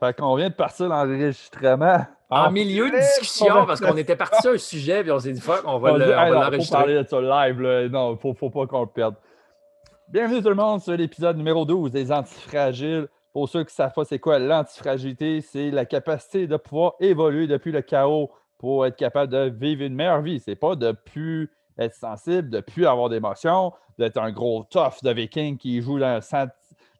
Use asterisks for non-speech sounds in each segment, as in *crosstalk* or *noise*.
Fait qu'on vient de partir l'enregistrement. En milieu de discussion, parce qu'on était parti sur un sujet, puis on s'est dit, fuck, on va l'enregistrer. faut parler de ça live, là. Non, faut, faut pas qu'on le perde. Bienvenue tout le monde sur l'épisode numéro 12 des antifragiles. Pour ceux qui ne savent pas c'est quoi l'antifragilité, c'est la capacité de pouvoir évoluer depuis le chaos pour être capable de vivre une meilleure vie. C'est pas de plus être sensible, de plus avoir d'émotions, d'être un gros tough de viking qui joue dans le sang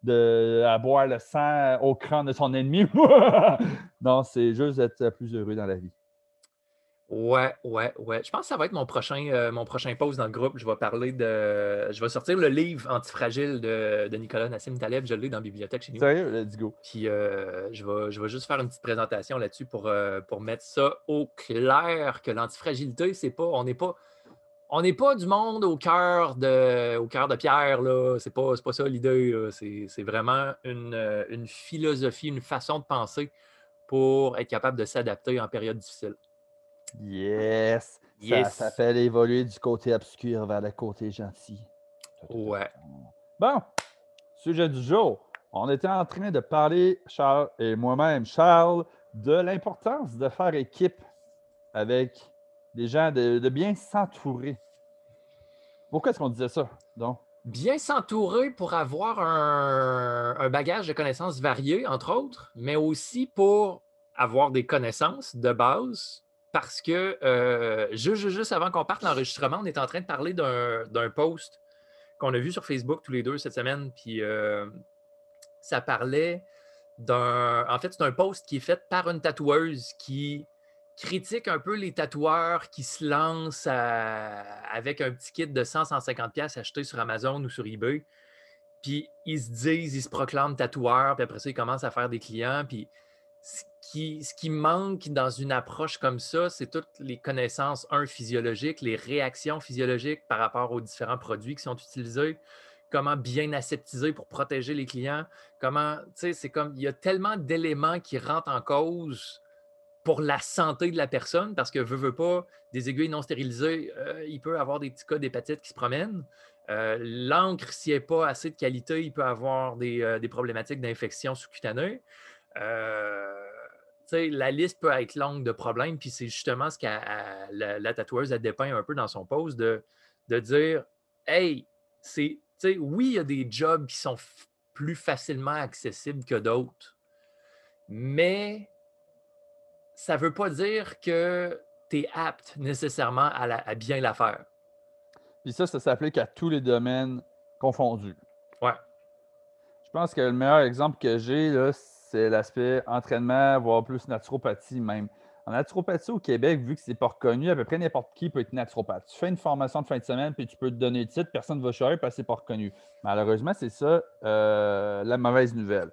de, à boire le sang au crâne de son ennemi. *laughs* non, c'est juste être plus heureux dans la vie. Ouais, ouais, ouais. Je pense que ça va être mon prochain, euh, mon prochain post dans le groupe. Je vais parler de. Je vais sortir le livre Antifragile de, de Nicolas Nassim Taleb. Je l'ai dans la bibliothèque chez nous. Sérieux, let's go. Puis euh, je, vais, je vais juste faire une petite présentation là-dessus pour, euh, pour mettre ça au clair que l'antifragilité, c'est pas. On n'est pas on n'est pas du monde au cœur de, au cœur de pierre, là. C'est pas, pas ça l'idée. C'est, vraiment une, une, philosophie, une façon de penser pour être capable de s'adapter en période difficile. Yes! yes. Ça, fait évoluer du côté obscur vers le côté gentil. Ouais. Bon, sujet du jour. On était en train de parler, Charles et moi-même, Charles, de l'importance de faire équipe avec des gens, de, bien s'entourer. Pourquoi est-ce qu'on disait ça, donc? Bien s'entourer pour avoir un, bagage de connaissances variées, entre autres, mais aussi pour avoir des connaissances de base. Parce que euh, juste, juste, avant qu'on parte l'enregistrement, on est en train de parler d'un post qu'on a vu sur Facebook tous les deux cette semaine. Puis euh, ça parlait d'un. En fait, c'est un post qui est fait par une tatoueuse qui critique un peu les tatoueurs qui se lancent avec un petit kit de 100-150$ acheté sur Amazon ou sur eBay. Puis ils se disent, ils se proclament tatoueurs, puis après ça, ils commencent à faire des clients. Puis ce qui, manque dans une approche comme ça, c'est toutes les connaissances, un, physiologiques, les réactions physiologiques par rapport aux différents produits qui sont utilisés, comment bien aseptiser pour protéger les clients, comment, tu sais, c'est comme, il y a tellement d'éléments qui rentrent en cause pour la santé de la personne, parce que veut, veut pas, des aiguilles non stérilisées, euh, il peut avoir des petits cas d'hépatite qui se promènent. Euh, l'encre, s'il n'est pas assez de qualité, il peut avoir des, euh, problématiques d'infection sous-cutanée. la liste peut être longue de problèmes, puis c'est justement ce que la, tatoueuse a dépeint un peu dans son poste de, de dire Hey, c'est oui, il y a des jobs qui sont plus facilement accessibles que d'autres, mais ça ne veut pas dire que tu es apte nécessairement à, bien la faire. Puis ça, ça s'applique à tous les domaines confondus. Ouais. Je pense que le meilleur exemple que j'ai, c'est l'aspect entraînement, voire plus naturopathie même. En naturopathie au Québec, vu que c'est pas reconnu, à peu près n'importe qui peut être naturopathe. Tu fais une formation de fin de semaine, puis tu peux te donner le titre, personne ne va chialer parce que c'est pas reconnu. Malheureusement, c'est ça euh, la mauvaise nouvelle.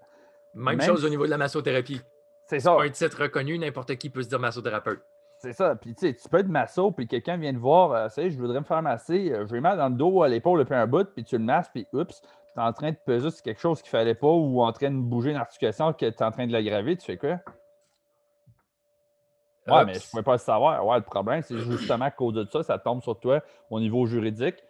Même, chose au niveau de la massothérapie. C'est ça. Un titre reconnu, n'importe qui peut se dire massothérapeute. C'est ça. Puis tu sais, tu peux être masso, puis quelqu'un vient te voir, euh, sais, je voudrais me faire masser, euh, je vais mal dans le dos, à l'épaule, puis un bout, puis tu le masses, puis oups, tu es en train de peser sur quelque chose qu'il ne fallait pas ou en train de bouger une articulation que tu es en train de l'aggraver, tu fais quoi? Ouais, mais je ne pouvais pas le savoir. Ouais, le problème, c'est justement à cause de ça, ça tombe sur toi au niveau juridique.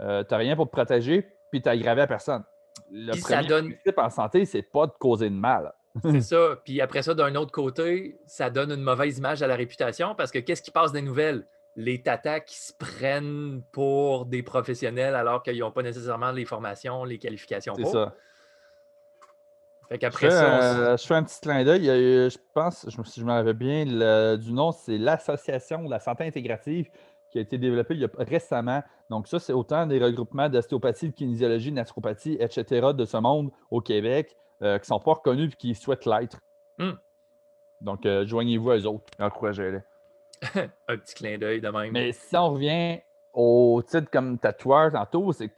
Euh, tu n'as rien pour te protéger, puis tu n'as aggravé à personne. Le premier principe en santé, c'est pas de causer de mal. C'est *laughs* ça. Puis après ça, d'un autre côté, ça donne une mauvaise image à la réputation parce que qu'est-ce qui passe des nouvelles? Les tatas qui se prennent pour des professionnels alors qu'ils n'ont pas nécessairement les formations, les qualifications C'est ça. Fait qu'après ça. Je fais un petit clin d'œil. Je pense, je, si je me rappelle bien du nom, c'est l'Association de la santé intégrative qui a été développée il y a récemment. Donc, ça, c'est autant des regroupements d'ostéopathie, de kinésiologie, de naturopathie, etc. de ce monde au Québec euh, qui ne sont pas reconnus et qui souhaitent l'être. Hmm. Donc, euh, joignez-vous à eux autres. Encouragez-les. *laughs* un petit clin d'œil de même. Mais si on revient au titre comme tatoueur tantôt, c'est que,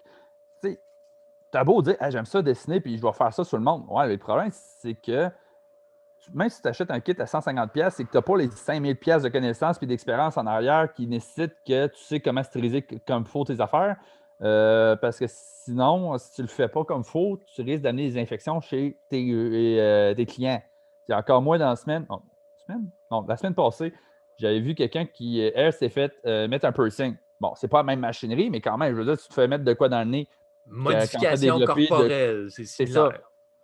t'as beau dire, j'aime ça dessiner puis je vais faire ça sur le monde. Ouais, mais le problème, c'est que même si tu achètes un kit à 150$, c'est que tu n'as pas les 5000$ de connaissances et d'expérience en arrière qui nécessitent que tu sais comment stériliser comme il faut tes affaires. Euh, parce que sinon, si tu ne le fais pas comme il faut, tu risques d'amener des infections chez tes, euh, clients. C'est encore moins dans la semaine. semaine? Non, la semaine passée, j'avais vu quelqu'un qui, elle, s'est fait euh, mettre un piercing. Bon, c'est pas la même machinerie, mais quand même, je veux dire, tu te fais mettre de quoi dans le nez. Modification corporelle, c'est ça.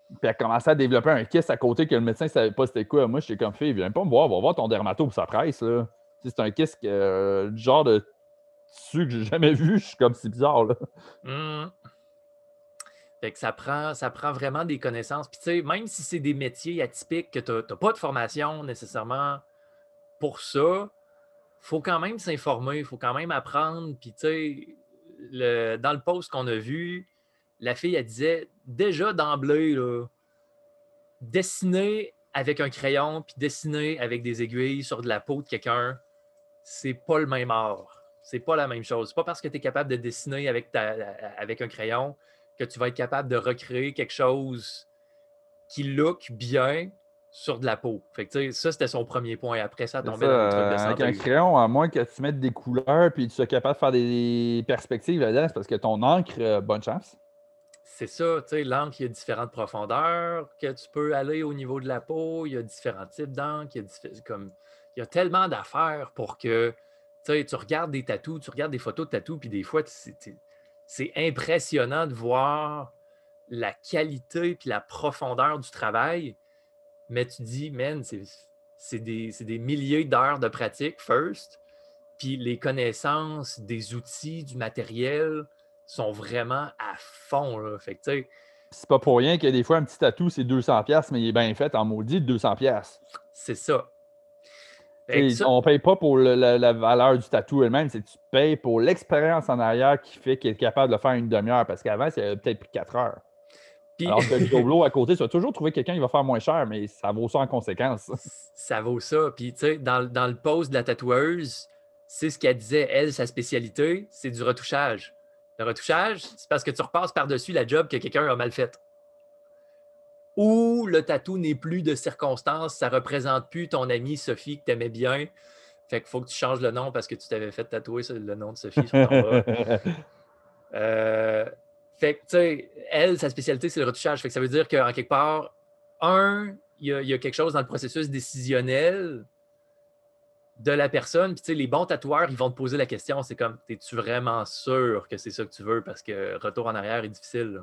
Puis elle commençait à développer un kiss à côté que le médecin ne savait pas c'était quoi. Moi, j'étais comme fille, viens pas me voir, va voir ton dermato pour sa presse. Là. C'est un kiss que, du genre de tissu que j'ai jamais vu. Je suis comme c'est bizarre. Là. Mmh. Fait que ça prend, ça prend vraiment des connaissances. Puis tu sais, même si c'est des métiers atypiques que tu n'as pas de formation nécessairement pour ça, faut quand même s'informer, il faut quand même apprendre. Puis tu sais, dans le post qu'on a vu, la fille, elle disait déjà d'emblée, dessiner avec un crayon puis dessiner avec des aiguilles sur de la peau de quelqu'un, c'est pas le même art. C'est pas la même chose. C'est pas parce que tu es capable de dessiner avec, ta, avec un crayon que tu vas être capable de recréer quelque chose qui look bien sur de la peau. Fait que, ça, c'était son premier point. Après ça, tomber dans le truc de santé. Avec un crayon, à moins que tu mettes des couleurs puis tu sois capable de faire des perspectives c'est parce que ton encre, euh, bonne chance. C'est ça, tu sais, l'encre, il y a différentes profondeurs que tu peux aller au niveau de la peau, il y a différents types d'encre, il y a tellement d'affaires pour que tu regardes des tatous, tu regardes des photos de tatous, puis des fois, c'est impressionnant de voir la qualité puis la profondeur du travail, mais tu dis, man, c'est des, des, milliers d'heures de pratique, first, puis les connaissances des outils, du matériel sont vraiment à fond. Là. Fait que, c'est pas pour rien que des fois, un petit tatou, c'est 200$, mais il est bien fait en maudit de 200$. C'est ça. On ne paye pas pour la, valeur du tatou elle-même, c'est que tu payes pour l'expérience en arrière qui fait qu'il est capable de faire une demi-heure. Parce qu'avant, c'est peut-être pris 4 heures. Alors que le *laughs* Joblo à côté, tu vas toujours trouver quelqu'un qui va faire moins cher, mais ça vaut ça en conséquence. *laughs* Ça vaut ça. Puis, tu sais, dans, dans, le post de la tatoueuse, c'est ce qu'elle disait, elle, sa spécialité, c'est du retouchage. Le retouchage, c'est parce que tu repasses par-dessus la job que quelqu'un a mal faite ou le tatou n'est plus de circonstance, ça ne représente plus ton amie Sophie que tu aimais bien. Fait qu'il faut que tu changes le nom parce que tu t'avais fait tatouer le nom de Sophie sur ton bras. Euh, fait que, tu sais, elle, sa spécialité, c'est le retouchage. Fait que ça veut dire qu'en quelque part, un, il y, a quelque chose dans le processus décisionnel de la personne. Puis, tu sais, les bons tatoueurs, ils vont te poser la question c'est comme, es-tu vraiment sûr que c'est ça que tu veux? Parce que retour en arrière est difficile.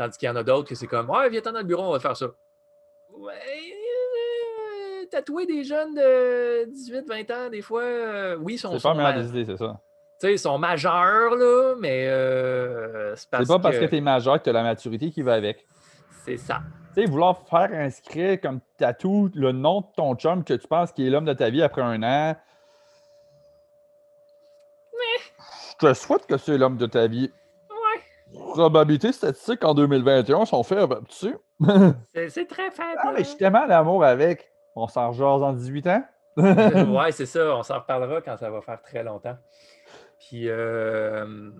Tandis qu'il y en a d'autres que c'est comme Ouais, viens-t'en dans le bureau, on va faire ça. Ouais, euh, tatouer des jeunes de 18-20 ans, des fois, euh, oui, sont. C'est pas meilleur des idées, c'est ça. Tu sais, ils sont majeurs, là, mais euh, c'est parce C'est pas parce que, tu es majeur que tu as la maturité qui va avec. C'est ça. Tu sais, vouloir faire inscrire comme tatou le nom de ton chum que tu penses qu'il est l'homme de ta vie après un an. Mais... Je te souhaite que c'est l'homme de ta vie probabilités statistiques en 2021 sont faibles. Tu C'est très faible. Ah, mais je suis tellement d'amour avec. On s'en rejase en 18 ans. *laughs* ouais, c'est ça. On s'en reparlera quand ça va faire très longtemps. Puis, euh,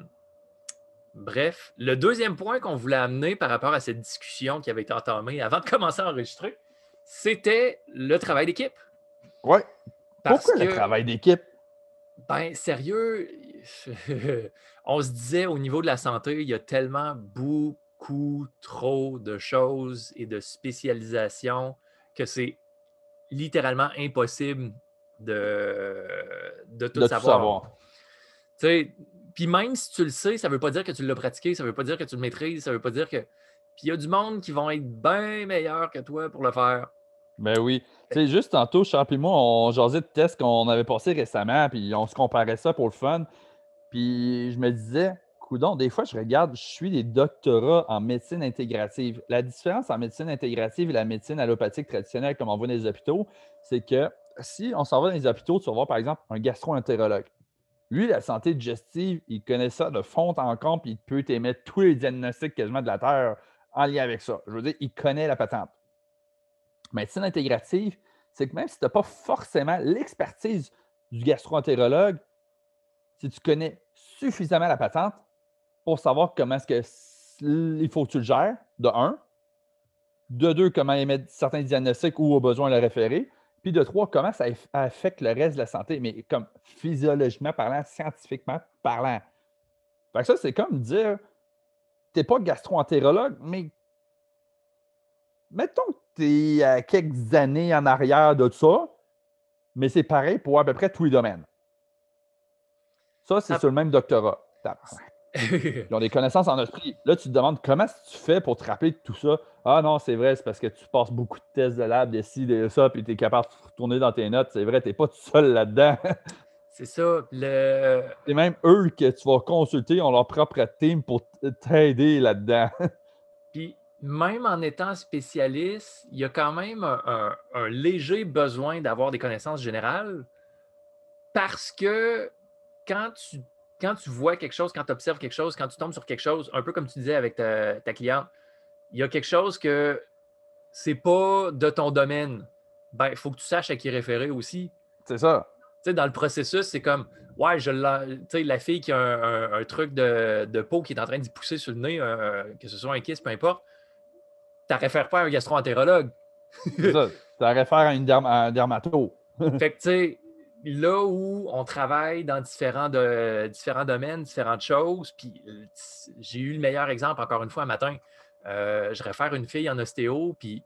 bref, le deuxième point qu'on voulait amener par rapport à cette discussion qui avait été entamée avant de commencer à enregistrer, c'était le travail d'équipe. Ouais. Pourquoi le travail d'équipe? Ben, sérieux, *laughs* on se disait au niveau de la santé, il y a tellement beaucoup trop de choses et de spécialisations que c'est littéralement impossible de, de tout savoir. Puis même si tu le sais, ça ne veut pas dire que tu l'as pratiqué, ça ne veut pas dire que tu le maîtrises, ça ne veut pas dire que. Puis il y a du monde qui vont être bien meilleurs que toi pour le faire. Ben oui. Tu sais, juste tantôt, Charles et moi, on jasait de tests qu'on avait passé récemment, puis on se comparait ça pour le fun. Puis je me disais, coudon, des fois, je regarde, je suis des doctorats en médecine intégrative. La différence en médecine intégrative et la médecine allopathique traditionnelle, comme on voit dans les hôpitaux, c'est que si on s'en va dans les hôpitaux, tu vas voir par exemple un gastro-entérologue. Lui, la santé digestive, il connaît ça de fond en comble, puis il peut t'émettre tous les diagnostics quasiment de la Terre en lien avec ça. Je veux dire, il connaît la patente. Médecine intégrative, c'est que même si tu n'as pas forcément l'expertise du gastro-entérologue, si tu connais suffisamment la patente pour savoir comment est-ce que il faut que tu le gères, de un. De deux, comment émettre certains diagnostics ou au besoin le référer. Puis de trois, comment ça affecte le reste de la santé, mais comme physiologiquement parlant, scientifiquement parlant. Fait que ça, c'est comme dire tu n'es pas gastro-entérologue, mais mettons que tu es quelques années en arrière de ça, mais c'est pareil pour à peu près tous les domaines. Ça, c'est sur le même doctorat. Ils *laughs* ont des connaissances en esprit. Là, tu te demandes comment tu fais pour te rappeler de tout ça? Ah non, c'est vrai, c'est parce que tu passes beaucoup de tests de lab, de ci, de ça, puis tu es capable de retourner dans tes notes. C'est vrai, tu n'es pas tout seul là-dedans. *laughs* c'est ça. Le... C'est même eux que tu vas consulter, ont leur propre team pour t'aider là-dedans. *laughs* puis même en étant spécialiste, il y a quand même un, léger besoin d'avoir des connaissances générales parce que quand tu, quand tu vois quelque chose, quand tu observes quelque chose, quand tu tombes sur quelque chose, un peu comme tu disais avec ta, cliente, il y a quelque chose que c'est pas de ton domaine. Ben, il faut que tu saches à qui référer aussi. C'est ça. Dans le processus, c'est comme, ouais, je la, la fille qui a un, truc de, peau qui est en train d'y pousser sur le nez, euh, que ce soit un kiss, peu importe tu réfères pas à un gastroentérologue. C'est ça. *laughs* Tu réfères à, une un dermato. fait que, tu sais, là où on travaille dans différents, de, différents domaines, différentes choses, puis euh, j'ai eu le meilleur exemple encore une fois un matin. Euh, je réfère une fille en ostéo, puis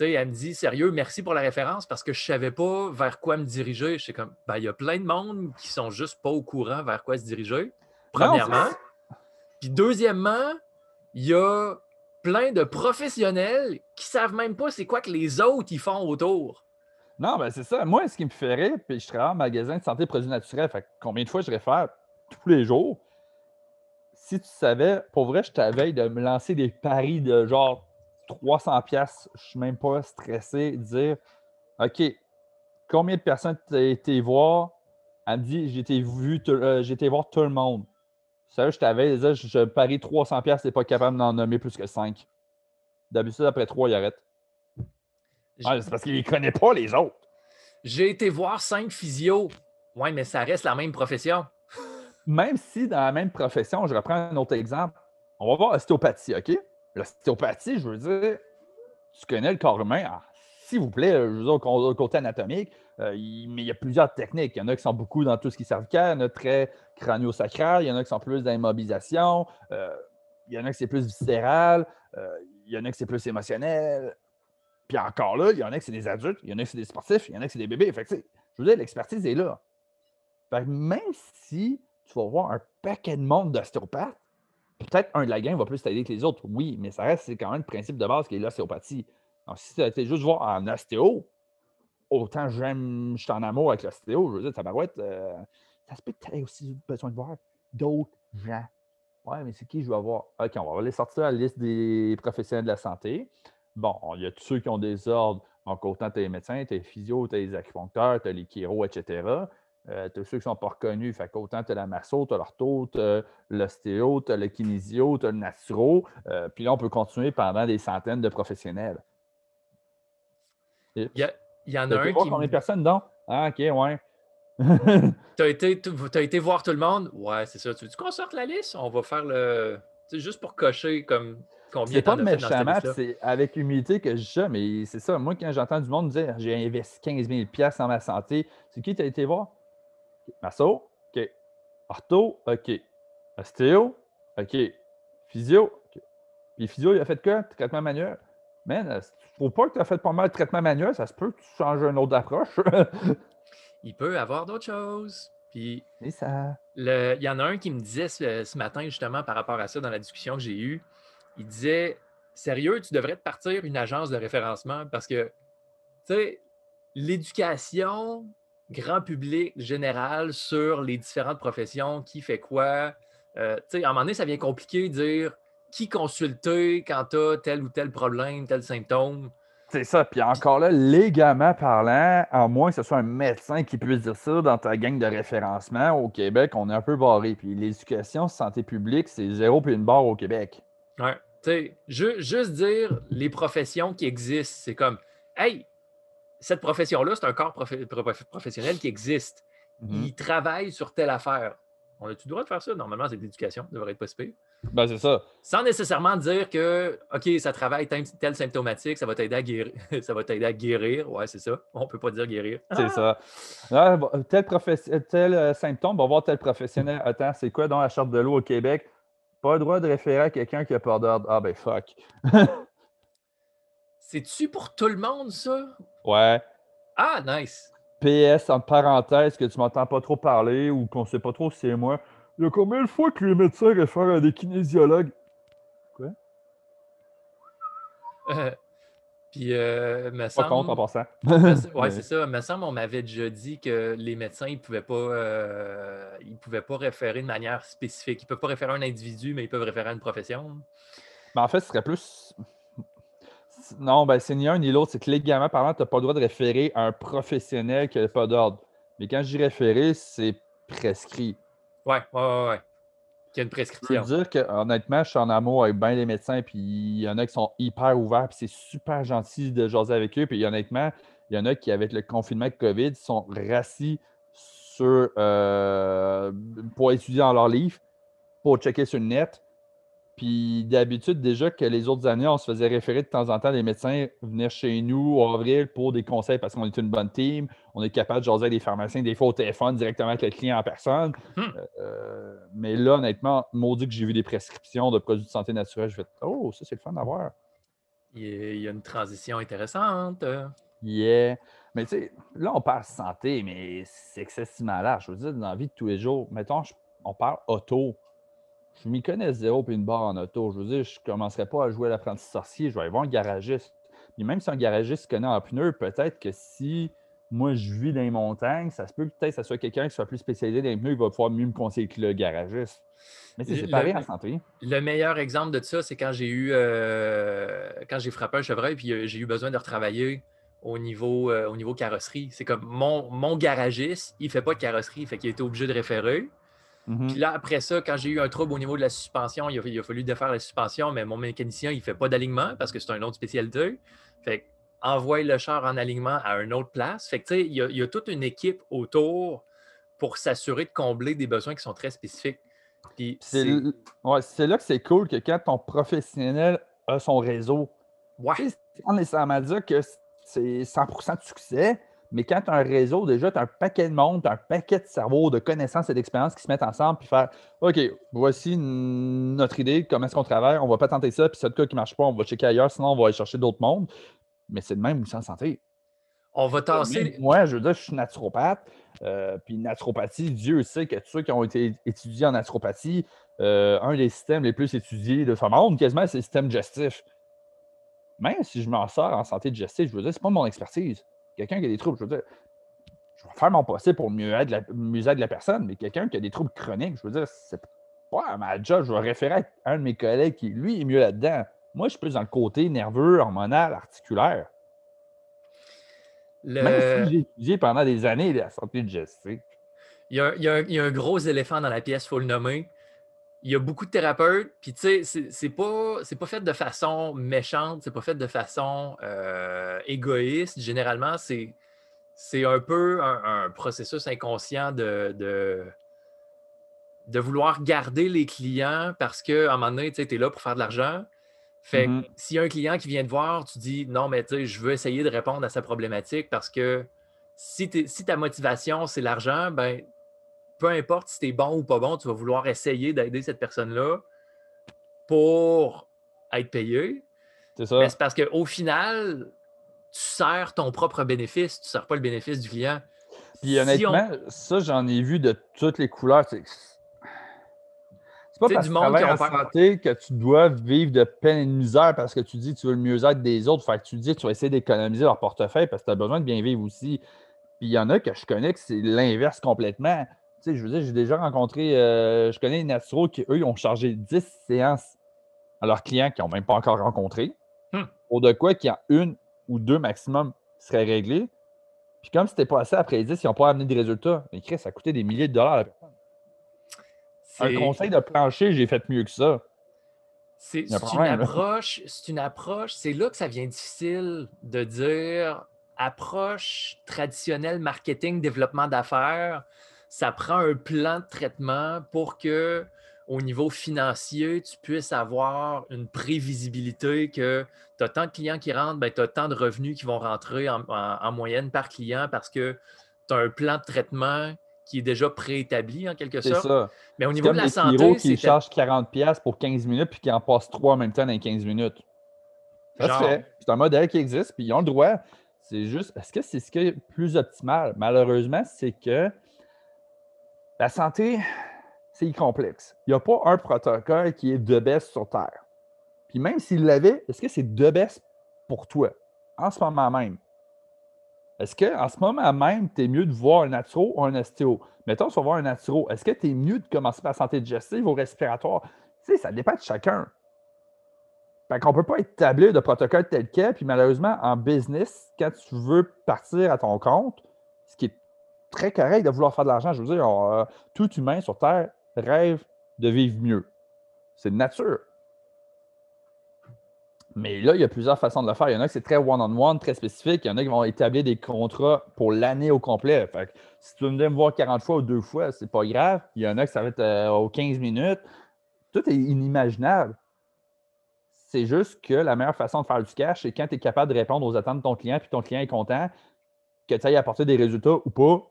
elle me dit Sérieux, merci pour la référence parce que je ne savais pas vers quoi me diriger. Je suis comme ben, il y a plein de monde qui sont juste pas au courant vers quoi se diriger. Premièrement. puis deuxièmement, il y a plein de professionnels qui savent même pas c'est quoi que les autres ils font autour. Non, ben c'est ça. Moi, ce qui me ferait, puis je travaille en magasin de santé et produits naturels, fait combien de fois je réfère tous les jours? Si tu savais, pour vrai, je t'avais de me lancer des paris de genre 300 pièces, je suis même pas stressé, dire OK, combien de personnes t'as été voir? Elle me dit j'ai été, vu, euh, voir tout le monde. Ça, je t'avais, je, je parie 300$, t'es pas capable d'en nommer plus que 5. D'habitude, après 3, il arrête. C'est parce qu'il ne connaît pas les autres. J'ai été voir 5 physios. Oui, mais ça reste la même profession. Même si dans la même profession, je reprends un autre exemple, on va voir l'ostéopathie, OK? L'ostéopathie, je veux dire, tu connais le corps humain, ah, s'il vous plaît, je veux dire, au côté anatomique, euh, mais il y a plusieurs techniques. Il y en a qui sont beaucoup dans tout ce qui est cervical, il y en a très crânio-sacral, il y en a qui sont plus d'immobilisation, euh, il y en a qui c'est plus viscéral, euh, il y en a qui c'est plus émotionnel. Puis encore là, il y en a qui c'est des adultes, il y en a qui c'est des sportifs, il y en a qui c'est des bébés. Fait je veux dire, l'expertise est là. même si tu vas voir un paquet de monde d'ostéopathes, peut-être un de la gang va plus t'aider que les autres, oui, mais ça reste c'est quand même le principe de base qui est l'ostéopathie. Donc, si tu été juste voir en ostéo, autant j'aime, je suis en amour avec l'ostéo, je veux dire, tabarouette, euh, ça se peut que tu aies aussi besoin de voir d'autres gens. Ouais, mais c'est qui je veux voir? OK, on va aller sortir la liste des professionnels de la santé. Bon, il y a tous ceux qui ont des ordres. Donc, autant tu as les médecins, tu as les physios, tu as les acupuncteurs, tu as les chiro, etc. Euh, tu as ceux qui ne sont pas reconnus. Fait qu'autant tu as la masso, tu as l'ortho, tu as l'ostéo, tu as le kinésio, tu as le naturo. Euh, puis là, on peut continuer pendant des centaines de professionnels. Il y, en a un qui. combien de personnes dedans? Ah, ok, ouais. tu as, été, as été voir tout le monde? Ouais, c'est ça. Tu veux qu'on sorte la liste? On va faire le. C'est juste pour cocher comme combien C'est pas de méchamment, c'est avec humilité que je dis ça, mais c'est ça. Moi, quand j'entends du monde dire j'ai investi 15 000 dans ma santé, c'est qui tu as été voir? Masso? OK. Ortho? OK. Ostéo? OK. Physio? OK. Puis physio, il a fait quoi? Traitement manuel? Man, euh, faut pas que tu as fait pas mal de traitement manuel, ça se peut que tu changes une autre approche. *laughs* il peut avoir d'autres choses. Puis, ça. il y en a un qui me disait ce, matin, justement, par rapport à ça, dans la discussion que j'ai eue. Il disait Sérieux, tu devrais te partir une agence de référencement parce que, tu sais, l'éducation grand public général sur les différentes professions, qui fait quoi. Euh, tu sais, à un moment donné, ça vient compliqué de dire qui consulter quand tu as tel ou tel problème, tel symptôme. C'est ça. Puis encore là, légalement parlant, à moins que ce soit un médecin qui puisse dire ça dans ta gang de référencement, au Québec, on est un peu barré. Puis l'éducation, santé publique, c'est zéro puis une barre au Québec. Ouais. Tu sais, juste dire les professions qui existent, c'est comme, hey, cette profession-là, c'est un corps professionnel qui existe. Mm-hmm. Il travaille sur telle affaire. On a-tu le droit de faire ça? Normalement, c'est de l'éducation, ça devrait être possible. Ben, c'est ça. Sans nécessairement dire que, OK, ça travaille tel, symptomatique, ça va t'aider à guérir. *laughs* ça va t'aider à guérir. Ouais, c'est ça. On ne peut pas dire guérir. C'est ça. Ah, tel, tel euh, symptôme, on va voir tel professionnel. Attends, c'est quoi dans la charte de l'eau au Québec? Pas le droit de référer à quelqu'un qui a peur d'ordre. Ah, ben fuck. *laughs* C'est-tu pour tout le monde, ça? Ouais. Ah, nice. PS, en parenthèse, que tu m'entends pas trop parler ou qu'on sait pas trop si c'est moi. Il y a combien de fois que les médecins réfèrent à des kinésiologues? Quoi? Puis, euh, me Pas semble. contre en passant. *laughs* Oui, c'est ça. Me semble, on m'avait déjà dit que les médecins, ils ne pouvaient, pas, euh, ils pouvaient pas référer de manière spécifique. Ils ne peuvent pas référer à un individu, mais ils peuvent référer à une profession. Mais en fait, ce serait plus. Non, ben, c'est ni un ni l'autre. C'est que légalement parlant, tu n'as pas le droit de référer à un professionnel qui n'a pas d'ordre. Mais quand je dis référer, c'est prescrit. Ouais, ouais, ouais, ouais. Qu'il y a une Je prescription. veux dire que honnêtement, je suis en amour avec bien les médecins, puis il y en a qui sont hyper ouverts, puis c'est super gentil de jaser avec eux. Puis honnêtement, il y en a qui, avec le confinement de COVID, sont rassis sur euh, pour étudier dans leur livre, pour checker sur le net. Puis d'habitude, déjà que les autres années, on se faisait référer de temps en temps, les médecins venir chez nous au avril pour des conseils parce qu'on est une bonne team. On est capable de jaser avec les pharmaciens, des fois au téléphone, directement avec le client en personne. Hmm. Euh, mais là, honnêtement, maudit que j'ai vu des prescriptions de produits de santé naturelle. Je fais Oh, ça, c'est le fun d'avoir. Il y a- une transition intéressante. Yeah. Mais tu sais, là, on parle santé, mais c'est excessivement large. Je veux dire, dans la vie de tous les jours, mettons, on parle auto. Je m'y connais zéro puis une barre en auto. Je veux dire, je ne commencerai pas à jouer à l'apprenti sorcier. Je vais aller voir un garagiste. Puis même si un garagiste se connaît en pneus, peut-être que si moi je vis dans les montagnes, ça se peut que peut-être que ce soit quelqu'un qui soit plus spécialisé dans les pneus, il va pouvoir mieux me conseiller que le garagiste. Mais c'est Le- pareil en santé. Le meilleur exemple de ça, c'est quand j'ai eu euh, quand j'ai frappé un chevreuil puis euh, j'ai eu besoin de retravailler au niveau, euh, au niveau carrosserie. C'est comme mon, mon garagiste, il ne fait pas de carrosserie, fait qu'il était obligé de référer. Mhm. Puis là, après ça, quand j'ai eu un trouble au niveau de la suspension, il a, il a fallu défaire la suspension, mais mon mécanicien, il ne fait pas d'alignement parce que c'est une autre spécialité. Fait envoie le char en alignement à une autre place. Fait que, tu sais, il y, a, il y a toute une équipe autour pour s'assurer de combler des besoins qui sont très spécifiques. Puis C'est c'est- l- ouais, c'est là que c'est cool que quand ton professionnel a son réseau, Ouais, sais, sans nécessairement dire que c'est 100% de succès, mais quand tu as un réseau, déjà, tu as un paquet de monde, tu as un paquet de cerveaux, de connaissances et d'expériences qui se mettent ensemble puis faire OK, voici notre idée, comment est-ce qu'on travaille, on va pas tenter ça, puis c'est le cas qui ne marche pas, on va checker ailleurs, sinon on va aller chercher d'autres mondes. Mais c'est le même aussi en santé. on va tasser. Moi, je veux dire, je suis naturopathe, euh, puis naturopathie, Dieu sait que tous ceux qui ont été étudiés en naturopathie, euh, un des systèmes les plus étudiés de ce monde, quasiment, c'est le système digestif. Même si je m'en sors en santé digestive, je veux dire, c'est pas mon expertise. Quelqu'un qui a des troubles, je veux dire, je vais faire mon possible pour mieux aider la, mieux aider la personne, mais quelqu'un qui a des troubles chroniques, je veux dire, c'est pas ma job, je vais référer à un de mes collègues qui, lui, est mieux là-dedans. Moi, je suis plus dans le côté nerveux, hormonal, articulaire. Le- Même si j'ai étudié pendant des années la santé digestive. Il y, a, il y a un- il y a un gros éléphant dans la pièce, il faut le nommer. Il y a beaucoup de thérapeutes, puis tu sais, c'est- pas, pas fait de façon méchante, c'est pas fait de façon euh, égoïste. Généralement, c'est, un peu un, un processus inconscient de, de, de vouloir garder les clients parce qu'à un moment donné, tu es là pour faire de l'argent. Fait que Mhm. s'il y a un client qui vient te voir, tu dis non, mais tu sais, je veux essayer de répondre à sa problématique parce que si, si ta motivation, c'est l'argent, ben peu importe si tu es bon ou pas bon, tu vas vouloir essayer d'aider cette personne-là pour être payé. C'est ça. Mais c'est parce qu'au final, tu sers ton propre bénéfice, tu ne sers pas le bénéfice du client. Puis Si on- honnêtement, ça, j'en ai vu de toutes les couleurs. C'est pas parce du que monde qui travailles en santé que tu dois vivre de peine et de misère parce que tu dis que tu veux le mieux-être des autres. Fait que tu dis que tu vas essayer d'économiser leur portefeuille parce que tu as besoin de bien vivre aussi. Puis il y en a que je connais que c'est l'inverse complètement. Tu sais, je veux dire, j'ai déjà rencontré, euh, je connais des naturaux qui, eux, ont chargé 10 séances à leurs clients qu'ils n'ont même pas encore rencontrés. Hmm. Pour de quoi qu'il y a une ou deux maximum qui seraient réglés. Puis comme c'était pas assez après 10, ils n'ont pas amené des résultats. Mais Chris, ça a coûté des milliers de dollars à la personne. Un conseil de plancher, j'ai fait mieux que ça. C'est une approche, c'est une approche, c'est là que ça devient difficile de dire approche traditionnelle marketing, développement d'affaires, ça prend un plan de traitement pour que au niveau financier, tu puisses avoir une prévisibilité que tu as tant de clients qui rentrent, ben, tu as tant de revenus qui vont rentrer en, en- en moyenne par client parce que tu as un plan de traitement qui est déjà préétabli en quelque C'est sorte. ça. Mais au C'est niveau comme de la les santé, Kiro qui c'est chargent 40$ pour 15 minutes puis qui en passent 3 en même temps dans 15 minutes. Ça Genre. se fait. C'est un modèle qui existe, puis ils ont le droit. C'est juste, est-ce que c'est ce qui est plus optimal? Malheureusement, c'est que la santé, c'est complexe. Il n'y a pas un protocole qui est de best sur Terre. Puis même s'il l'avait, est-ce que c'est de best pour toi, en ce moment même? Est-ce qu'en ce moment même, tu es mieux de voir un naturo ou un ostéo? Mettons, vas voir un naturo. Est-ce que tu es mieux de commencer par la santé digestive ou respiratoire? Tu sais, ça dépend de chacun. Fait qu'on ne peut pas établir de protocole tel quel. Puis malheureusement, en business, quand tu veux partir à ton compte, ce qui est très correct de vouloir faire de l'argent, je veux dire, euh, tout humain sur Terre rêve de vivre mieux. C'est de nature. Mais là, il y a plusieurs façons de le faire. Il y en a qui c'est très one-on-one, très spécifique. Il y en a qui vont établir des contrats pour l'année au complet. Si tu veux venir me voir 40 fois ou deux fois, c'est pas grave. Il y en a qui ça va être euh, aux 15 minutes. Tout est inimaginable. C'est juste que la meilleure façon de faire du cash, c'est quand tu es capable de répondre aux attentes de ton client, puis ton client est content, que tu ailles apporter des résultats ou pas,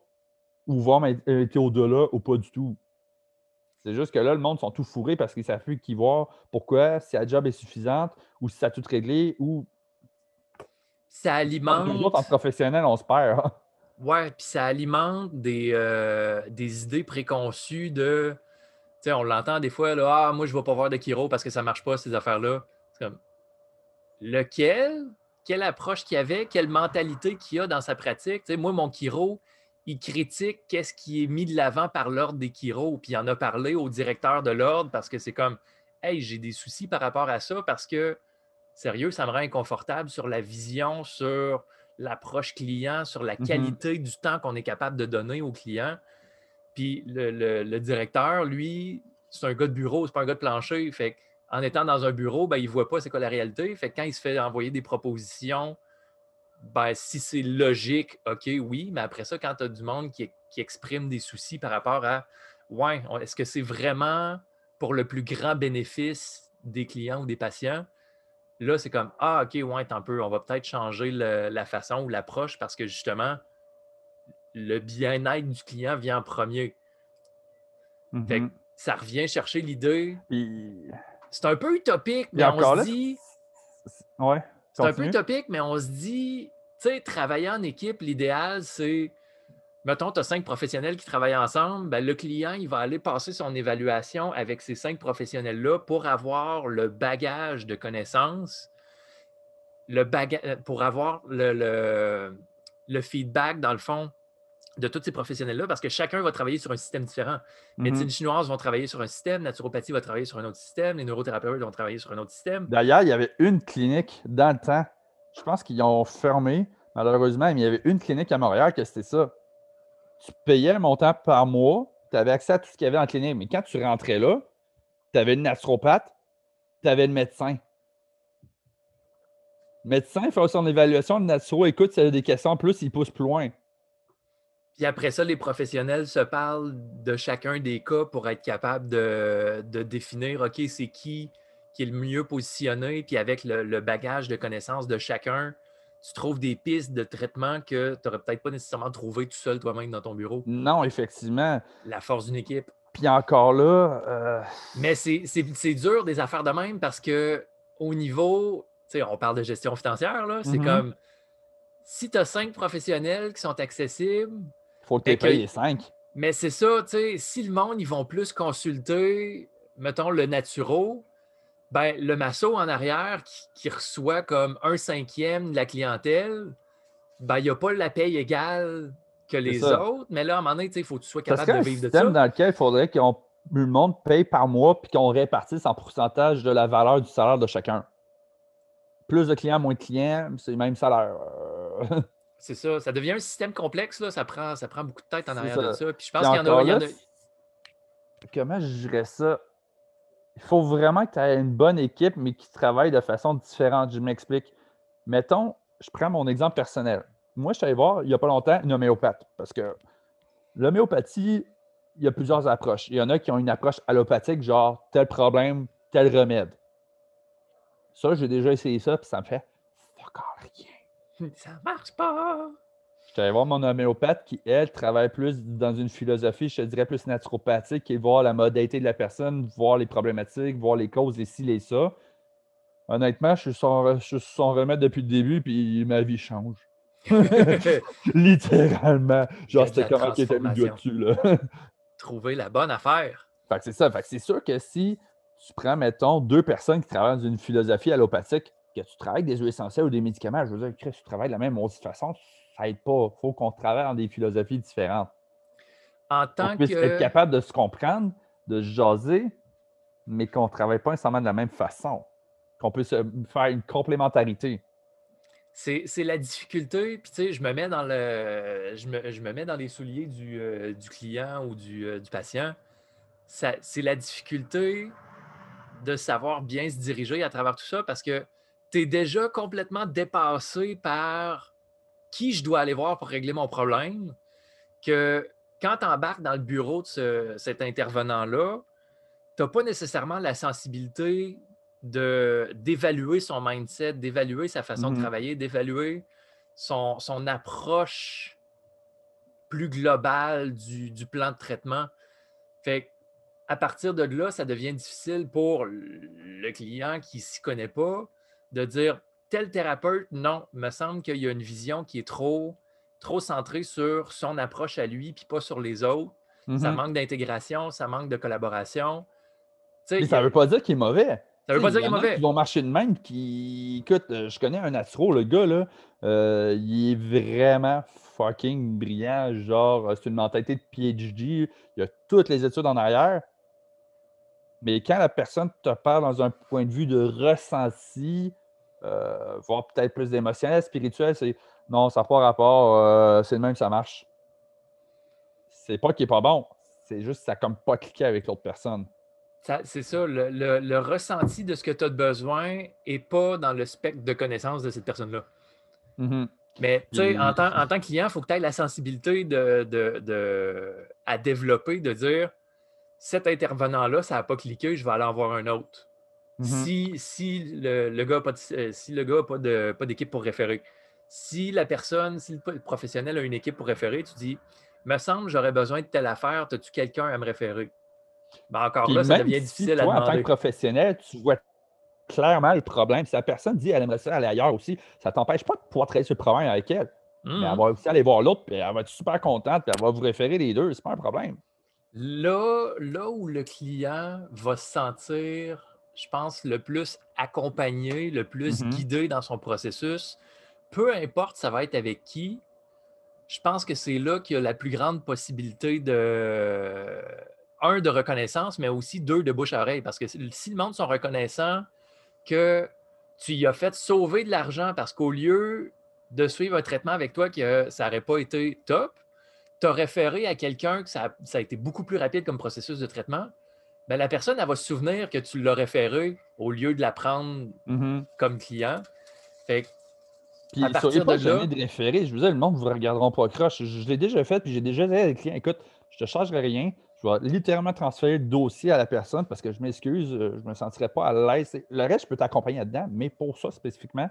ou voir été au-delà ou pas du tout. C'est juste que là, le monde sont tout fourrés parce qu'ils savent plus qui voir pourquoi, si la job est suffisante ou si ça a tout réglé ou. Ça alimente. Nous autres, en professionnel, on se perd. Hein. Ouais, puis ça alimente des, euh, des idées préconçues de. Tu sais, on l'entend des fois, là, ah, moi, je ne vais pas voir de Kiro parce que ça ne marche pas, ces affaires-là. C'est comme. Lequel? Quelle approche qu'il y avait? Quelle mentalité qu'il y a dans sa pratique? Tu sais, moi, mon Kiro, il critique qu'est-ce qui est mis de l'avant par l'ordre des Kiro. Puis il en a parlé au directeur de l'ordre parce que c'est comme Hey, j'ai des soucis par rapport à ça parce que, sérieux, ça me rend inconfortable sur la vision, sur l'approche client, sur la mm-hmm. qualité du temps qu'on est capable de donner au client. Puis le, directeur, lui, c'est un gars de bureau, c'est pas un gars de plancher. Fait en étant dans un bureau, ben, il ne voit pas c'est quoi la réalité. Fait quand il se fait envoyer des propositions ben, si c'est logique, OK, oui, mais après ça, quand tu as du monde qui, exprime des soucis par rapport à Ouais, est-ce que c'est vraiment pour le plus grand bénéfice des clients ou des patients? Là, c'est comme Ah, OK, ouais, un peu, on va peut-être changer la façon ou l'approche parce que justement, le bien-être du client vient en premier. Mm-hmm. ça revient chercher l'idée. C'est un peu utopique, mais on se dit. Ouais. C'est un peu utopique, mais on se dit, tu sais, travailler en équipe, l'idéal, c'est, mettons, tu as cinq professionnels qui travaillent ensemble, ben, le client, il va aller passer son évaluation avec ces cinq professionnels-là pour avoir le bagage de connaissances, le pour avoir le, le feedback, dans le fond, de tous ces professionnels-là parce que chacun va travailler sur un système différent. Mhm. Médecine chinoise vont travailler sur un système, naturopathie va travailler sur un autre système, les neurothérapeutes vont travailler sur un autre système. D'ailleurs, il y avait une clinique dans le temps. Je pense qu'ils ont fermé, malheureusement, mais il y avait une clinique à Montréal que c'était ça. Tu payais un montant par mois, tu avais accès à tout ce qu'il y avait en clinique, mais quand tu rentrais là, tu avais le naturopathe, tu avais le médecin. Le médecin il fait son évaluation, le naturo écoute s'il y a des questions en plus, il pousse plus loin. Puis après ça, les professionnels se parlent de chacun des cas pour être capable de, définir, OK, c'est qui qui est le mieux positionné, puis avec le, bagage de connaissances de chacun, tu trouves des pistes de traitement que tu n'aurais peut-être pas nécessairement trouvé tout seul toi-même dans ton bureau. Non, effectivement. La force d'une équipe. Puis encore là. Euh, Mais c'est dur des affaires de même parce que au niveau, tu sais, on parle de gestion financière, là, c'est mm-hmm. comme si tu as cinq professionnels qui sont accessibles, faut que tu payes cinq. Mais c'est ça, tu sais, si le monde, ils vont plus consulter, mettons, le naturo, ben, le masso en arrière qui, reçoit comme un cinquième de la clientèle, ben, il n'y a pas la paye égale que les autres. Mais là, à un moment donné, il faut que tu sois capable de vivre de ça. C'est un système dans lequel il faudrait que le monde paye par mois puis qu'on répartisse en pourcentage de la valeur du salaire de chacun. Plus de clients, moins de clients, c'est le même salaire. *laughs* C'est ça. Ça devient un système complexe. Là. Ça, prend, ça prend beaucoup de tête en arrière de ça. Puis je pense qu'il y en a. Il y en a... Comment je dirais ça? Il faut vraiment que tu aies une bonne équipe, mais qui travaille de façon différente. Je m'explique. Mettons, je prends mon exemple personnel. Moi, je suis allé voir il n'y a pas longtemps une homéopathe. Parce que l'homéopathie, il y a plusieurs approches. Il y en a qui ont une approche allopathique, genre tel problème, tel remède. Ça, j'ai déjà essayé ça, puis ça me fait encore rien. Ça marche pas. Je suis allé voir mon homéopathe qui, elle, travaille plus dans une philosophie, je te dirais, plus naturopathique, est voir la modalité de la personne, voir les problématiques, voir les causes, les ci, les ça. Honnêtement, je suis son, je suis remède depuis le début, puis ma vie change. *laughs* *laughs* Littéralement. Genre, c'était comment qui était mis dessus, là. *laughs* Trouver la bonne affaire. Fait que c'est ça. Fait que c'est sûr que si tu prends, mettons, deux personnes qui travaillent dans une philosophie allopathique, que tu travailles avec des huiles essentielles ou des médicaments, je veux dire, que tu travailles de la même façon, ça aide pas. Il faut qu'on travaille dans des philosophies différentes. En tant qu'on que. être capable de se comprendre, de se jaser, mais qu'on ne travaille pas nécessairement de la même façon. Qu'on puisse euh, faire une complémentarité. C'est la difficulté, puis tu sais, je me mets dans le. Je me, je me mets dans les souliers du, euh, du client ou du, euh, du patient. C'est la difficulté de savoir bien se diriger à travers tout ça parce que tu es déjà complètement dépassé par qui je dois aller voir pour régler mon problème, que quand tu embarques dans le bureau de cet intervenant-là, tu n'as pas nécessairement la sensibilité d'évaluer son mindset, d'évaluer sa façon de mmh travailler, d'évaluer son, son, approche plus globale du, du, plan de traitement. Fait à partir de là, ça devient difficile pour le client qui ne s'y connaît pas de dire tel thérapeute, non, me semble qu'il y a une vision qui est trop, trop centrée sur son approche à lui, puis pas sur les autres. Ça mm-hmm. manque d'intégration, ça manque de collaboration. ça ne veut pas dire qu'il est mauvais. Ça veut pas dire qu'il est mauvais. Ils vont marcher de même. Qui... Écoute, euh, je connais un astro, le gars, là, euh, il est vraiment fucking brillant. Genre, euh, c'est une mentalité de PhD. Il a toutes les études en arrière. Mais quand la personne te parle dans un point de vue de ressenti, euh, voire peut-être plus d'émotionnel, spirituel, c'est non, ça n'a pas rapport, euh, c'est le même, ça marche. C'est pas qu'il n'est pas bon, c'est juste que ça comme pas cliqué avec l'autre personne. C'est ça, le, ressenti de ce que tu as besoin n'est pas dans le spectre de connaissance de cette personne-là. Mm-hmm. Mais tu sais, en, tant, que client, il faut que tu aies la sensibilité de, à développer, de dire cet intervenant-là, ça n'a pas cliqué, je vais aller en voir un autre. Mm-hmm. Si, le, gars n'a euh, si le gars pas d'équipe pour référer, si la personne, si le professionnel a une équipe pour référer, tu dis Me semble, j'aurais besoin de telle affaire, as-tu quelqu'un à me référer? Ben encore là, ça devient difficile à demander. En tant que professionnel, tu vois clairement le problème. Si la personne dit elle aimerait ça aller ailleurs aussi, ça ne t'empêche pas de pouvoir travailler sur le problème avec elle. Mais elle mm-hmm. va aussi aller voir l'autre, puis elle va être super contente, puis elle va vous référer les deux. C'est pas un problème. Là, là où le client va se sentir je pense, le plus accompagné, le plus mmh guidé dans son processus, peu importe ça va être avec qui, je pense que c'est là qu'il y a la plus grande possibilité de, un, de reconnaissance, mais aussi deux, de bouche à oreille. Parce que si le monde sont reconnaissants que tu y as fait sauver de l'argent parce qu'au lieu de suivre un traitement avec toi que ça n'aurait pas été top, tu as référé à quelqu'un que ça a été beaucoup plus rapide comme processus de traitement, ben, la personne, elle va se souvenir que tu l'as référé au lieu de la prendre mm-hmm. comme client. Fait puis, à partir pas de jamais de référer. Je vous disais, le monde ne vous regarderont pas croche. Je, l'ai déjà fait, puis j'ai déjà dit à des clients écoute, je te chargerai rien. Je vais littéralement transférer le dossier à la personne parce que je m'excuse, euh, je ne me sentirais pas à l'aise. Le reste, je peux t'accompagner là-dedans, mais pour ça spécifiquement.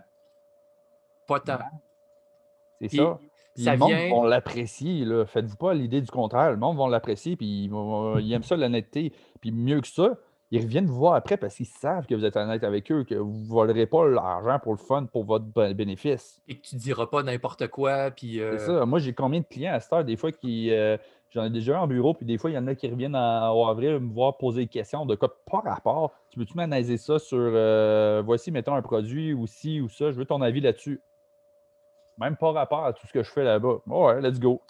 Pas tant. C'est ça le monde va l'apprécier. Faites-vous pas l'idée du contraire. Le monde va l'apprécier, puis *laughs* ils, aiment ça, l'honnêteté. Puis mieux que ça, ils reviennent vous voir après parce qu'ils savent que vous êtes honnête avec eux, que vous ne volerez pas l'argent pour le fun, pour votre bénéfice. Et que tu ne diras pas n'importe quoi. Puis, C'est euh, ça. Moi, j'ai combien de clients à cette heure, des fois, qui. Euh, j'en ai déjà en bureau, puis des fois, il y en a qui reviennent en, avril me voir poser des questions de quoi pas rapport. Tu peux-tu m'analyser ça sur euh, voici, mettons, un produit ou ci ou ça, je veux ton avis là-dessus. Même pas rapport à tout ce que je fais là-bas. Ouais, let's go.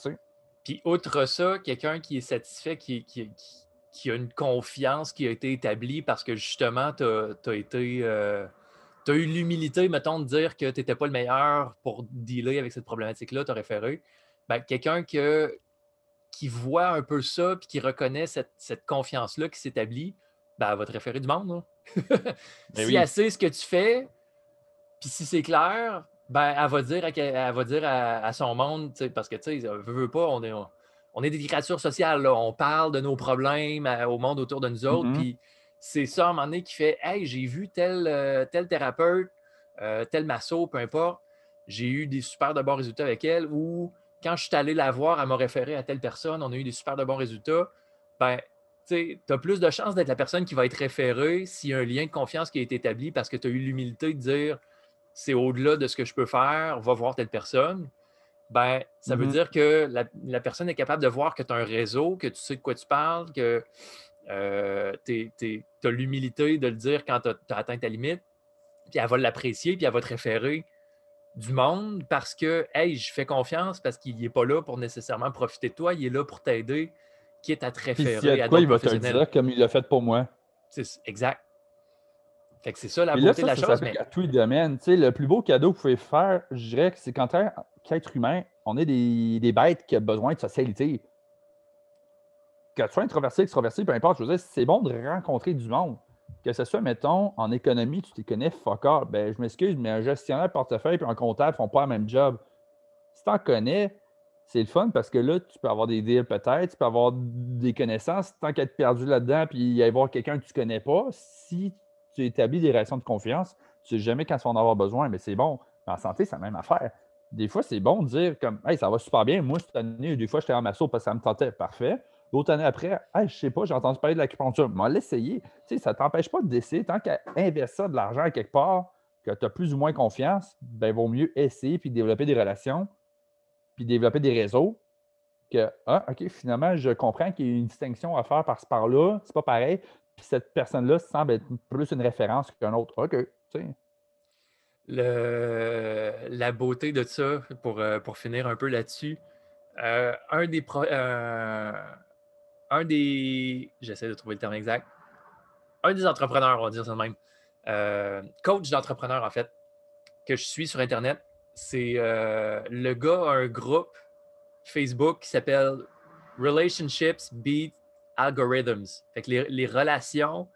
Puis, outre ça, quelqu'un qui est satisfait, qui, qui, a une confiance qui a été établie parce que justement, tu as, été. Euh, tu as eu l'humilité, mettons, de dire que tu n'étais pas le meilleur pour dealer avec cette problématique-là, tu as référé. Ben, quelqu'un qui voit un peu ça puis qui reconnaît cette, confiance-là qui s'établit, ben, va te référer du monde. *laughs* Ben si assez ce que tu fais, puis si c'est clair, ben, elle va dire, à, elle va dire à, son monde, parce que, tu sais, veut, veut pas, on est, on est des créatures sociales, on parle de nos problèmes au monde autour de nous autres, mm-hmm. puis c'est ça, à un moment donné, qui fait Hey, j'ai vu tel, euh, tel thérapeute, euh, tel masso, peu importe, j'ai eu des super de bons résultats avec elle, ou quand je suis allé la voir, elle m'a référé à telle personne, on a eu des super de bons résultats. Ben, tu as plus de chances d'être la personne qui va être référée s'il y a un lien de confiance qui a été établi parce que tu as eu l'humilité de dire c'est au-delà de ce que je peux faire, va voir telle personne, ben, ça veut mm-hmm. dire que la, personne est capable de voir que tu as un réseau, que tu sais de quoi tu parles, que Euh, tu as l'humilité de le dire quand tu as, atteint ta limite, puis elle va l'apprécier, puis elle va te référer du monde parce que, hey, je fais confiance parce qu'il n'est pas là pour nécessairement profiter de toi, il est là pour t'aider, qui est à te référer à quoi, il va te le dire comme il l'a fait pour moi. Exact. Fait que c'est ça la beauté de la chose. Mais... à tous les domaines. Tu sais, le plus beau cadeau que vous pouvez faire, je dirais que c'est quand qu'être humain, on est des, des, bêtes qui ont besoin de socialité. Que tu sois introverti, extroverti, peu importe, je veux dire, c'est bon de rencontrer du monde. Que ce soit, mettons, en économie, tu te connais fuck up. Ben, je m'excuse, mais un gestionnaire de portefeuille et un comptable ne font pas le même job. Si tu en connais, c'est le fun parce que là, tu peux avoir des deals peut-être, tu peux avoir des connaissances. Tant qu'être perdu là-dedans puis y avoir quelqu'un que tu ne connais pas, si tu établis des relations de confiance, tu ne sais jamais quand tu vas en avoir besoin, mais c'est bon. En santé, c'est la même affaire. Des fois, c'est bon de dire comme Hey, ça va super bien. Moi, cette année, des fois, j'étais en masso parce que ça me tentait. Parfait. L'autre année après, hey, je sais pas, j'ai entendu parler de l'acupuncture. Mais l'essayer. Tu sais, ça ne t'empêche pas d'essayer. Tant qu'à investir de l'argent quelque part, que tu as plus ou moins confiance, ben, il vaut mieux essayer puis développer des relations, puis développer des réseaux. Que, ah, OK, finalement, je comprends qu'il y a une distinction à faire par-ci par-là. C'est pas pareil. Puis cette personne-là semble être plus une référence qu'un autre. OK, tu. Le, la beauté de ça, pour, euh, pour finir un peu là-dessus, euh, un des, euh, un des. J'essaie de trouver le terme exact. Un des entrepreneurs, on va dire ça de même. Coach d'entrepreneur, en fait, que je suis sur Internet. C'est le gars a un groupe Facebook qui s'appelle Relationships Beat Algorithms. Fait que les, relations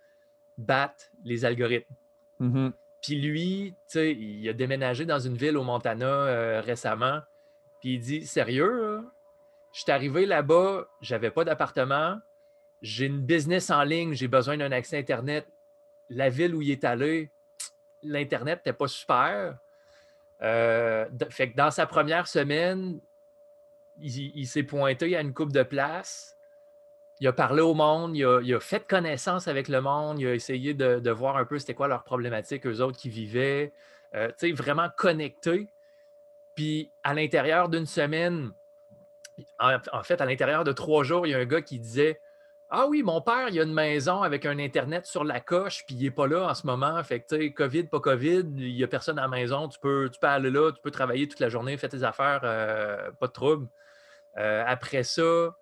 battent les algorithmes. Mm-hmm. Puis lui, tu sais, il a déménagé dans une ville au Montana euh, récemment. Puis il dit Sérieux, je suis arrivé là-bas, j'avais pas d'appartement, j'ai une business en ligne, j'ai besoin d'un accès Internet. La ville où il est allé, l'Internet n'était pas super. Euh, fait que dans sa première semaine, il, s'est pointé à une coupe de place. Il a parlé au monde, il a, fait connaissance avec le monde, il a essayé de, voir un peu c'était quoi leurs problématiques, eux autres qui vivaient. Euh, tu sais, vraiment connecté. Puis à l'intérieur d'une semaine, en, fait, à l'intérieur de trois jours, il y a un gars qui disait Ah oui, mon père, il a une maison avec un Internet sur la coche, puis il n'est pas là en ce moment. Fait que, tu sais, COVID, pas COVID, il n'y a personne à la maison, tu peux, tu aller là, tu peux travailler toute la journée, faire tes affaires, euh, pas de trouble. Euh, après ça,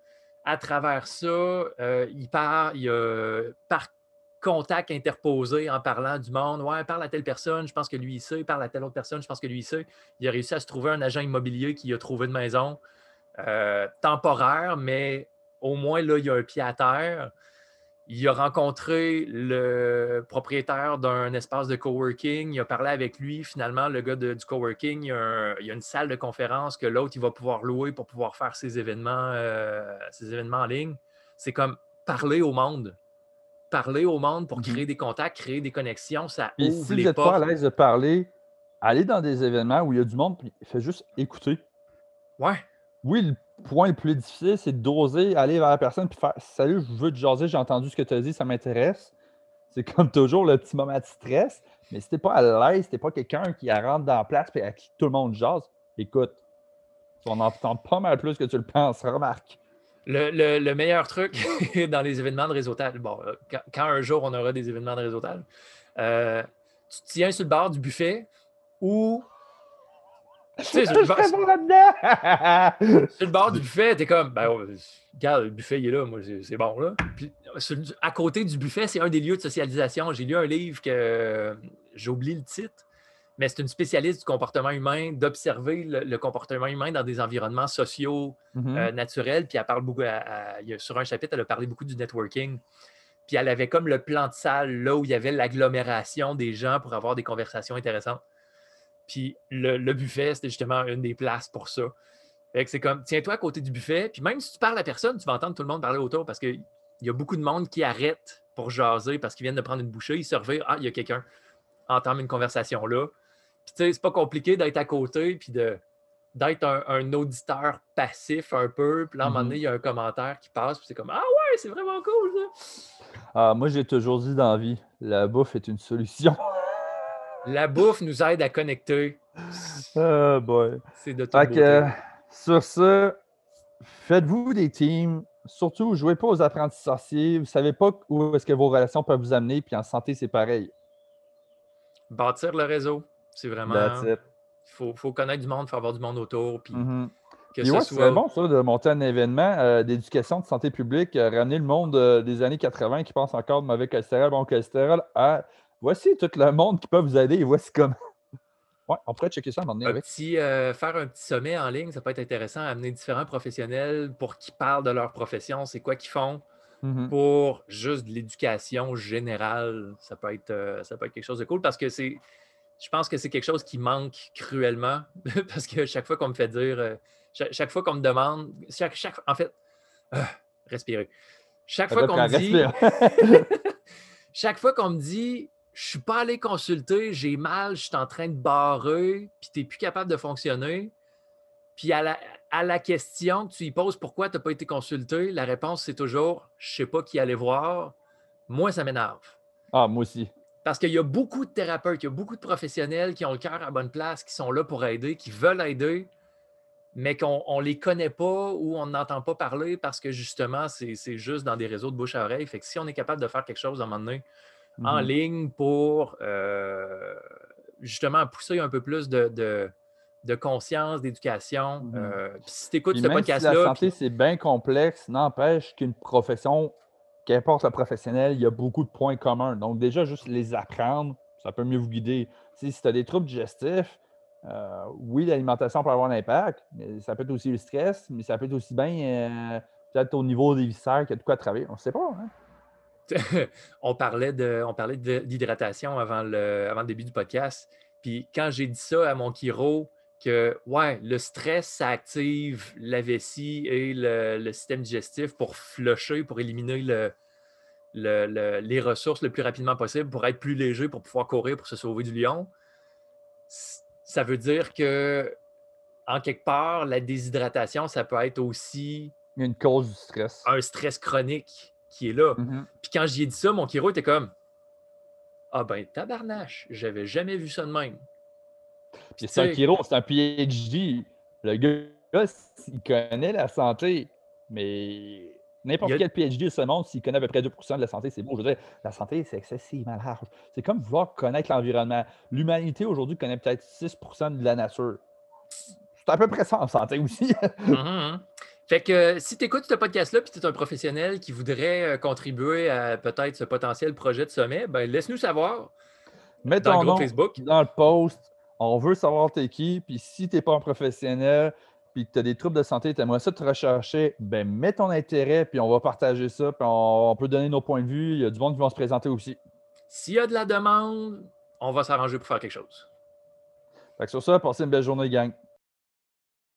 à travers ça, euh, il part, il a par contact interposé en parlant du monde. Ouais, parle à telle personne, je pense que lui, il sait. Parle à telle autre personne, je pense que lui, il sait. Il a réussi à se trouver un agent immobilier qui a trouvé une maison. Euh, temporaire, mais au moins là, il y a un pied à terre. Il a rencontré le propriétaire d'un espace de coworking. Il a parlé avec lui. Finalement, le gars du coworking, il y, a il y, a une salle de conférence que l'autre, il va pouvoir louer pour pouvoir faire ses événements, euh, ses événements en ligne. C'est comme parler au monde. Parler au monde pour mhm. créer des contacts, créer des connexions, ça ouvre si les vous n'êtes pas à l'aise de parler, allez dans des événements où il y a du monde, puis faites juste écouter. Ouais oui, le point le plus difficile, c'est d'oser aller vers la personne et faire Salut, je veux te jaser, j'ai entendu ce que tu as dit, ça m'intéresse. C'est comme toujours le petit moment de stress. Mais si t'es pas à l'aise, si t'es pas quelqu'un qui rentre dans la place et à qui tout le monde jase, écoute, on entend pas mal plus que tu le penses, remarque. Le, meilleur truc *laughs* dans les événements de réseautage, bon, euh, quand, un jour on aura des événements de réseautage, euh, tu tiens sur le bord du buffet ou sais, *laughs* *laughs* sur, le bord du buffet, t'es comme, ben, regarde, le buffet, il est là, moi, c'est bon, là. Puis, à côté du buffet, c'est un des lieux de socialisation. J'ai lu un livre que j'ai oublié le titre, mais c'est une spécialiste du comportement humain, d'observer le, comportement humain dans des environnements sociaux mm-hmm. euh, naturels. Puis, elle parle beaucoup, sur un chapitre, elle a parlé beaucoup du networking. Puis, elle avait comme le plan de salle, là où il y avait l'agglomération des gens pour avoir des conversations intéressantes. Puis le, buffet, c'était justement une des places pour ça. Fait que c'est comme, tiens-toi à côté du buffet, puis même si tu parles à personne, tu vas entendre tout le monde parler autour parce qu'il y a beaucoup de monde qui arrête pour jaser parce qu'ils viennent de prendre une bouchée, ils se ah, il y a quelqu'un, entendre une conversation là. Puis tu sais, c'est pas compliqué d'être à côté, puis de, d'être un, auditeur passif un peu. Puis là, à un moment donné, mm-hmm. il y a un commentaire qui passe, puis c'est comme, ah ouais, c'est vraiment cool, ça. Ah, moi, j'ai toujours dit dans la vie, la bouffe est une solution. *laughs* La bouffe nous aide à connecter. Oh boy. C'est de tout Sur ce, faites-vous des teams, surtout, jouez pas aux apprentis sorciers. Vous savez pas où est-ce que vos relations peuvent vous amener. Puis en santé, c'est pareil. Bâtir le réseau. C'est vraiment. Il faut, connaître du monde, il faut avoir du monde autour. Puis Mhm. que ce ouais, soit. c'est bon, ça, de monter un événement euh, d'éducation de santé publique, euh, ramener le monde euh, des années 80 qui pense encore de mauvais cholestérol, bon cholestérol, à voici tout le monde qui peut vous aider et voici comment. Ouais, on pourrait checker ça à un moment donné Un avec. petit, euh, faire un petit sommet en ligne, ça peut être intéressant, amener différents professionnels pour qu'ils parlent de leur profession, c'est quoi qu'ils font, Mhm. pour juste de l'éducation générale. Ça peut, être, euh, ça peut être quelque chose de cool parce que c'est. Je pense que c'est quelque chose qui manque cruellement *laughs* parce que chaque fois qu'on me fait dire, euh, chaque, chaque fois qu'on me demande, chaque, chaque- en fait, euh, respirer. *laughs* *laughs* Chaque fois qu'on me dit, chaque fois qu'on me dit, je suis pas allé consulter, j'ai mal, je suis en train de barrer, puis tu n'es plus capable de fonctionner. Puis à la, à la question que tu y poses pourquoi tu n'as pas été consulté, la réponse c'est toujours je sais pas qui aller voir. Moi, ça m'énerve. Ah, moi aussi. Parce qu'il y a beaucoup de thérapeutes, il y a beaucoup de professionnels qui ont le cœur à la bonne place, qui sont là pour aider, qui veulent aider, mais qu'on ne les connaît pas ou on n'entend pas parler parce que justement, c'est c'est juste dans des réseaux de bouche à oreille. Fait que si on est capable de faire quelque chose à un moment donné en Mhm. ligne pour euh, justement pousser un peu plus de, de- de conscience, d'éducation. Mhm. euh, si tu écoutes ce même si la podcast-là, santé, puis- c'est bien complexe, n'empêche qu'une profession, qu'importe le professionnel, il y a beaucoup de points communs. Donc, déjà, juste les apprendre, ça peut mieux vous guider. Si tu as des troubles digestifs, euh, oui, l'alimentation peut avoir un impact, mais ça peut être aussi le stress, mais ça peut être aussi bien euh, peut-être au niveau des viscères qu'il y a de quoi travailler. On ne sait pas. Hein? *laughs* on parlait de- on parlait d'hydratation avant le, avant le début du podcast. Puis quand j'ai dit ça à mon chiro, que ouais, le stress, ça active la vessie et le, le système digestif pour flusher, pour éliminer le- le- le- les ressources le plus rapidement possible, pour être plus léger, pour pouvoir courir, pour se sauver du lion. Ça veut dire que, en quelque part, la déshydratation, ça peut être aussi une cause du stress. un stress chronique qui est là. Mhm. Puis quand j'y ai dit ça, mon chiro était comme Ah ben tabarnache, j'avais jamais vu ça de même. Puis c'est un chiro, c'est un PhD. Le gars, il connaît la santé, mais n'importe a- quel PhD de ce monde, s'il connaît à peu près 2% de la santé, c'est bon. Je veux dire, la santé, c'est excessivement large. C'est comme vouloir connaître l'environnement. L'humanité aujourd'hui connaît peut-être 6% de la nature. C'est à peu près ça en santé aussi. *laughs* Mhm, mhm. Fait que euh, si tu écoutes ce podcast-là puis tu es un professionnel qui voudrait euh, contribuer à peut-être ce potentiel projet de sommet, ben laisse-nous savoir Mets dans ton le groupe nom Facebook. dans le post. On veut savoir t'es qui. Puis si tu n'es pas un professionnel, puis que tu as des troubles de santé, tu aimerais ça te rechercher, ben mets ton intérêt, puis on va partager ça, puis on, on peut donner nos points de vue. Il y a du monde qui vont se présenter aussi. S'il y a de la demande, on va s'arranger pour faire quelque chose. Fait que sur ça, passez une belle journée, gang.